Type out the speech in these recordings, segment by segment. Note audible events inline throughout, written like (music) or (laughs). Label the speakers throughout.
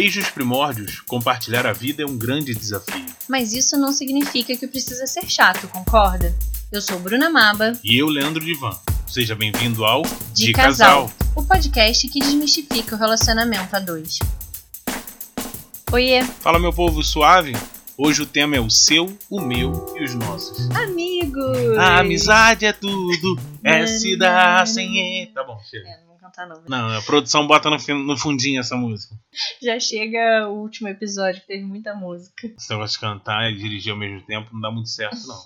Speaker 1: Desde os primórdios, compartilhar a vida é um grande desafio.
Speaker 2: Mas isso não significa que precisa ser chato, concorda? Eu sou Bruna Maba.
Speaker 1: E eu, Leandro Divan. Seja bem-vindo ao
Speaker 2: De, De Casal, Casal, o podcast que desmistifica o relacionamento a dois. Oiê!
Speaker 1: Fala, meu povo suave! Hoje o tema é o seu, o meu e os nossos.
Speaker 2: Amigos!
Speaker 1: A amizade é tudo, é se dar sem... Tá bom, chega.
Speaker 2: É, cantar, não.
Speaker 1: Não, a produção bota no, no fundinho essa música.
Speaker 2: Já chega o último episódio, que teve muita música.
Speaker 1: Você vai cantar e dirigir ao mesmo tempo não dá muito certo, não.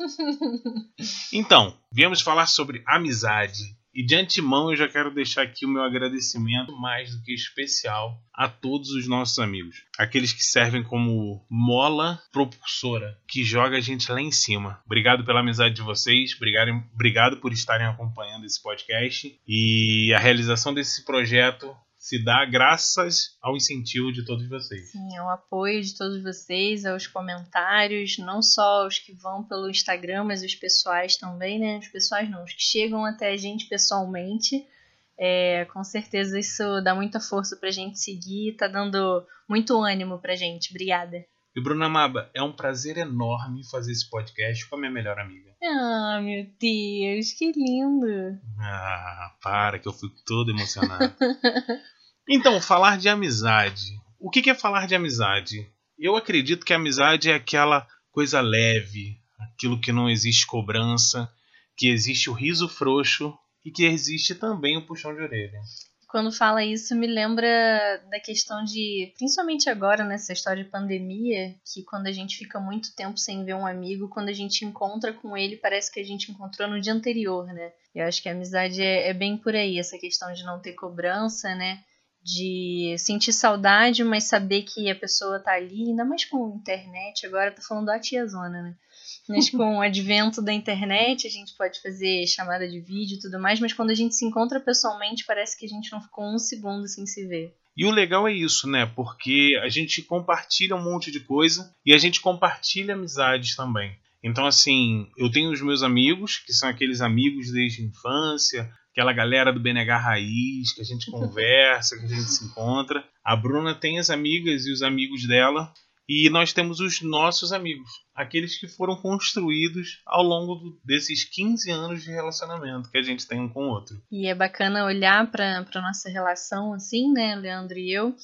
Speaker 1: (laughs) então, viemos falar sobre amizade. E de antemão eu já quero deixar aqui o meu agradecimento mais do que especial a todos os nossos amigos. Aqueles que servem como mola propulsora, que joga a gente lá em cima. Obrigado pela amizade de vocês, obrigado, obrigado por estarem acompanhando esse podcast. E a realização desse projeto se dá graças ao incentivo de todos vocês.
Speaker 2: Sim, ao apoio de todos vocês, aos comentários, não só os que vão pelo Instagram, mas os pessoais também, né? Os pessoais não, os que chegam até a gente pessoalmente. É, com certeza isso dá muita força pra gente seguir, tá dando muito ânimo pra gente. Obrigada.
Speaker 1: E Bruna Maba, é um prazer enorme fazer esse podcast com a minha melhor amiga.
Speaker 2: Ah, meu Deus, que lindo.
Speaker 1: Ah, para que eu fico todo emocionado. (laughs) então, falar de amizade. O que é falar de amizade? Eu acredito que a amizade é aquela coisa leve, aquilo que não existe cobrança, que existe o riso frouxo e que existe também o puxão de orelha
Speaker 2: quando fala isso, me lembra da questão de, principalmente agora nessa história de pandemia, que quando a gente fica muito tempo sem ver um amigo, quando a gente encontra com ele, parece que a gente encontrou no dia anterior, né? Eu acho que a amizade é, é bem por aí, essa questão de não ter cobrança, né? de sentir saudade, mas saber que a pessoa tá ali, ainda mais com internet, agora tá falando da tiazona, né? Mas (laughs) com o advento da internet, a gente pode fazer chamada de vídeo e tudo mais, mas quando a gente se encontra pessoalmente, parece que a gente não ficou um segundo sem se ver.
Speaker 1: E o legal é isso, né? Porque a gente compartilha um monte de coisa e a gente compartilha amizades também. Então, assim, eu tenho os meus amigos, que são aqueles amigos desde a infância, aquela galera do BNH Raiz, que a gente (laughs) conversa, que a gente se encontra. A Bruna tem as amigas e os amigos dela, e nós temos os nossos amigos, aqueles que foram construídos ao longo desses 15 anos de relacionamento que a gente tem um com o outro.
Speaker 2: E é bacana olhar para a nossa relação assim, né, Leandro e eu,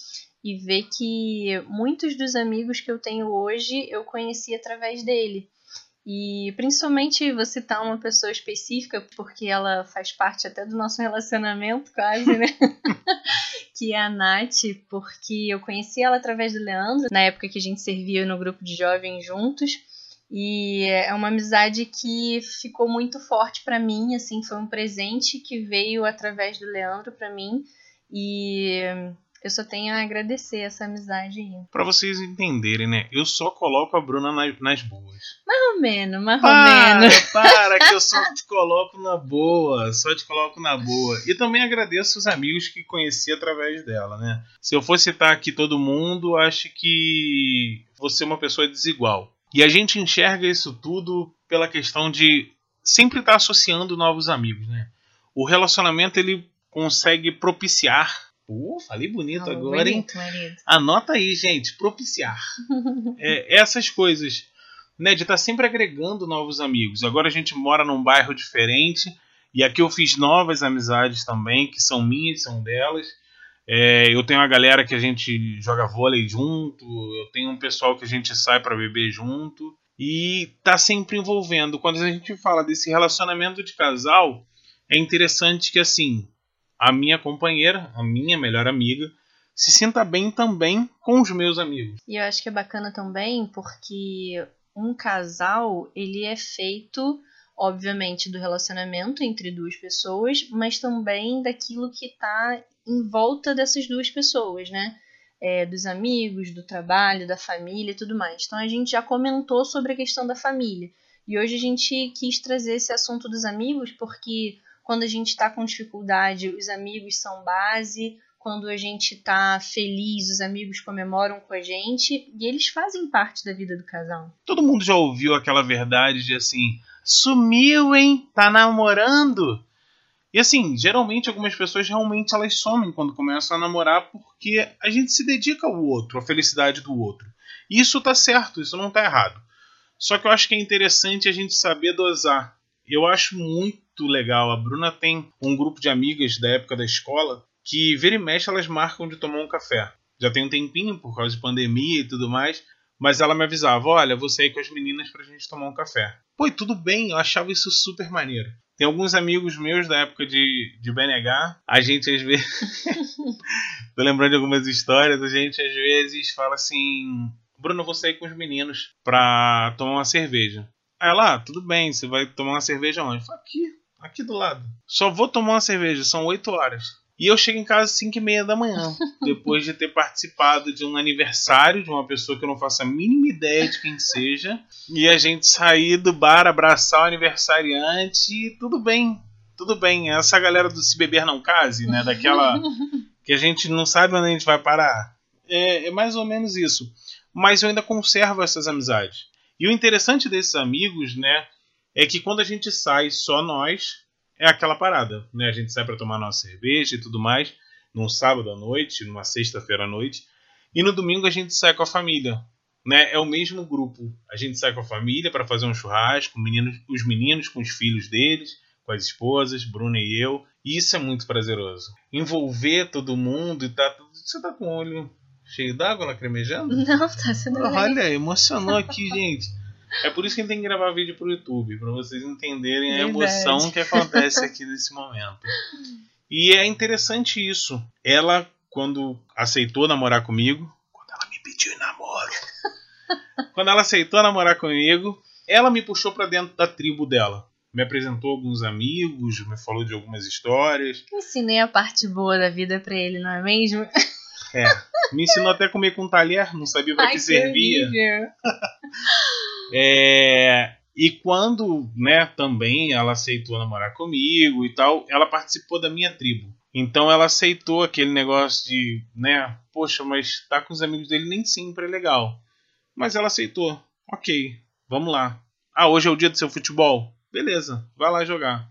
Speaker 2: e ver que muitos dos amigos que eu tenho hoje eu conheci através dele. E principalmente você tá uma pessoa específica, porque ela faz parte até do nosso relacionamento, quase, né? (laughs) que é a Nath, porque eu conheci ela através do Leandro, na época que a gente servia no grupo de jovens juntos. E é uma amizade que ficou muito forte para mim, assim, foi um presente que veio através do Leandro para mim. E eu só tenho a agradecer essa amizade aí.
Speaker 1: Pra vocês entenderem, né? Eu só coloco a Bruna nas, nas boas.
Speaker 2: Mais ou menos, mais ou menos.
Speaker 1: Para, que eu só (laughs) te coloco na boa. Só te coloco na boa. E também agradeço os amigos que conheci através dela, né? Se eu for citar aqui todo mundo, acho que você é uma pessoa desigual. E a gente enxerga isso tudo pela questão de sempre estar associando novos amigos, né? O relacionamento ele consegue propiciar Pô, falei bonito Falou agora, bonito, hein? Marido. Anota aí, gente. Propiciar. (laughs) é, essas coisas. Né, de estar tá sempre agregando novos amigos. Agora a gente mora num bairro diferente. E aqui eu fiz novas amizades também, que são minhas, são delas. É, eu tenho uma galera que a gente joga vôlei junto. Eu tenho um pessoal que a gente sai para beber junto. E tá sempre envolvendo. Quando a gente fala desse relacionamento de casal, é interessante que assim a minha companheira, a minha melhor amiga, se sinta bem também com os meus amigos.
Speaker 2: E eu acho que é bacana também porque um casal, ele é feito obviamente do relacionamento entre duas pessoas, mas também daquilo que está em volta dessas duas pessoas, né? É, dos amigos, do trabalho, da família e tudo mais. Então a gente já comentou sobre a questão da família. E hoje a gente quis trazer esse assunto dos amigos porque quando a gente está com dificuldade, os amigos são base. Quando a gente está feliz, os amigos comemoram com a gente e eles fazem parte da vida do casal.
Speaker 1: Todo mundo já ouviu aquela verdade de assim: sumiu, hein? Tá namorando? E assim, geralmente algumas pessoas realmente elas somem quando começam a namorar porque a gente se dedica ao outro, à felicidade do outro. E isso tá certo, isso não tá errado. Só que eu acho que é interessante a gente saber dosar. Eu acho muito legal. A Bruna tem um grupo de amigas da época da escola que vira e mexe elas marcam de tomar um café. Já tem um tempinho por causa de pandemia e tudo mais. Mas ela me avisava: olha, vou sair com as meninas pra gente tomar um café. Pô, e tudo bem, eu achava isso super maneiro. Tem alguns amigos meus da época de, de BNH. A gente às vezes. (laughs) Tô lembrando de algumas histórias. A gente às vezes fala assim: Bruno, vou sair com os meninos pra tomar uma cerveja. Aí ela, ah, tudo bem, você vai tomar uma cerveja onde? Falo, aqui, aqui do lado. Só vou tomar uma cerveja, são 8 horas. E eu chego em casa às 5 e meia da manhã, (laughs) depois de ter participado de um aniversário de uma pessoa que eu não faço a mínima ideia de quem seja. E a gente sair do bar, abraçar o aniversariante e tudo bem, tudo bem. Essa galera do Se Beber Não Case, né? Daquela (laughs) que a gente não sabe onde a gente vai parar. É, é mais ou menos isso. Mas eu ainda conservo essas amizades. E o interessante desses amigos, né? É que quando a gente sai só nós, é aquela parada, né? A gente sai para tomar nossa cerveja e tudo mais, num sábado à noite, numa sexta-feira à noite, e no domingo a gente sai com a família, né? É o mesmo grupo. A gente sai com a família para fazer um churrasco, meninos, os meninos com os filhos deles, com as esposas, Bruna e eu. E isso é muito prazeroso. Envolver todo mundo e tá. Você tá com o olho cheio d'água lacrimejando? (laughs)
Speaker 2: Não, tá sendo
Speaker 1: Olha, emocionou aqui, gente. É por isso que a gente tem que gravar vídeo pro YouTube, para vocês entenderem a emoção que acontece aqui nesse momento. E é interessante isso. Ela, quando aceitou namorar comigo, quando ela me pediu em namoro, quando ela aceitou namorar comigo, ela me puxou para dentro da tribo dela. Me apresentou alguns amigos, me falou de algumas histórias.
Speaker 2: Ensinei a parte boa da vida para ele, não é mesmo? (laughs)
Speaker 1: É. Me ensinou até a comer com talher, não sabia para que, servia. (laughs) É, e quando, né, também ela aceitou namorar comigo e tal, ela participou da minha tribo. Então ela aceitou aquele negócio de, né, poxa, mas tá com os amigos dele nem sempre é legal. Mas ela aceitou. Ok, vamos lá. Ah, hoje é o dia do seu futebol? Beleza, vai lá jogar.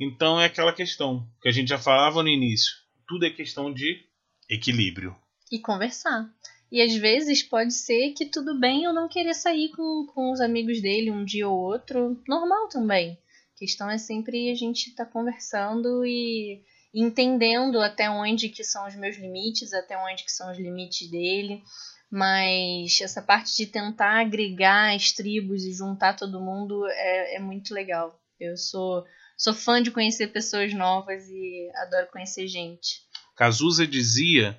Speaker 1: Então é aquela questão que a gente já falava no início. Tudo é questão de equilíbrio.
Speaker 2: E conversar. E às vezes pode ser que tudo bem eu não querer sair com, com os amigos dele um dia ou outro. Normal também. A questão é sempre a gente estar tá conversando e entendendo até onde que são os meus limites, até onde que são os limites dele. Mas essa parte de tentar agregar as tribos e juntar todo mundo é, é muito legal. Eu sou, sou fã de conhecer pessoas novas e adoro conhecer gente.
Speaker 1: Cazuza dizia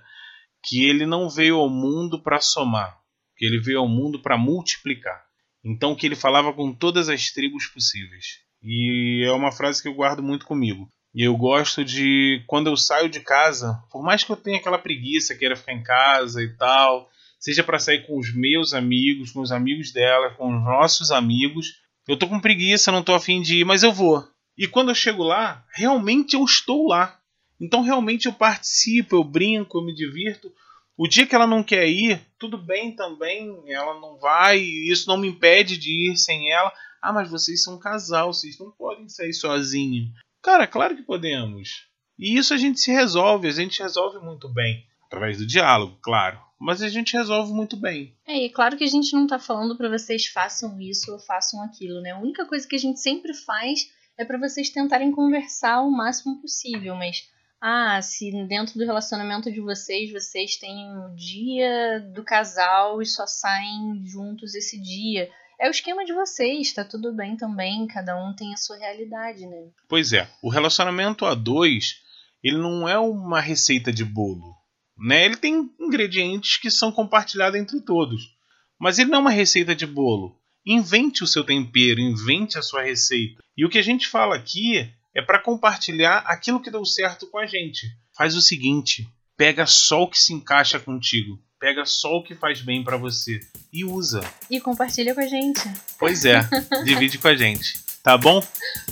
Speaker 1: que ele não veio ao mundo para somar, que ele veio ao mundo para multiplicar. Então que ele falava com todas as tribos possíveis. E é uma frase que eu guardo muito comigo. E eu gosto de quando eu saio de casa, por mais que eu tenha aquela preguiça, queira ficar em casa e tal, seja para sair com os meus amigos, com os amigos dela, com os nossos amigos, eu tô com preguiça, não tô afim de ir, mas eu vou. E quando eu chego lá, realmente eu estou lá. Então realmente eu participo, eu brinco, eu me divirto. O dia que ela não quer ir, tudo bem também, ela não vai, isso não me impede de ir sem ela. Ah, mas vocês são um casal, vocês não podem sair sozinhos. Cara, claro que podemos. E isso a gente se resolve, a gente resolve muito bem. Através do diálogo, claro. Mas a gente resolve muito bem.
Speaker 2: É, e claro que a gente não tá falando para vocês façam isso ou façam aquilo, né? A única coisa que a gente sempre faz é para vocês tentarem conversar o máximo possível, mas ah, se dentro do relacionamento de vocês, vocês têm o dia do casal e só saem juntos esse dia. É o esquema de vocês, tá tudo bem também, cada um tem a sua realidade, né?
Speaker 1: Pois é, o relacionamento a dois, ele não é uma receita de bolo, né? Ele tem ingredientes que são compartilhados entre todos, mas ele não é uma receita de bolo. Invente o seu tempero, invente a sua receita. E o que a gente fala aqui é para compartilhar aquilo que deu certo com a gente. Faz o seguinte: pega só o que se encaixa contigo, pega só o que faz bem para você e usa.
Speaker 2: E compartilha com a gente.
Speaker 1: Pois é, (laughs) divide com a gente, tá bom?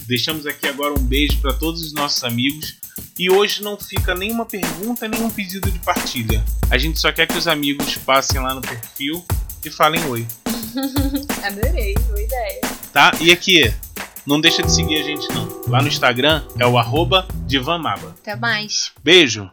Speaker 1: Deixamos aqui agora um beijo para todos os nossos amigos. E hoje não fica nenhuma pergunta, nenhum pedido de partilha. A gente só quer que os amigos passem lá no perfil e falem oi. (laughs)
Speaker 2: Adorei, boa ideia.
Speaker 1: Tá? E aqui, não deixa de seguir a gente não. Lá no Instagram é o arroba.
Speaker 2: Até mais.
Speaker 1: Beijo!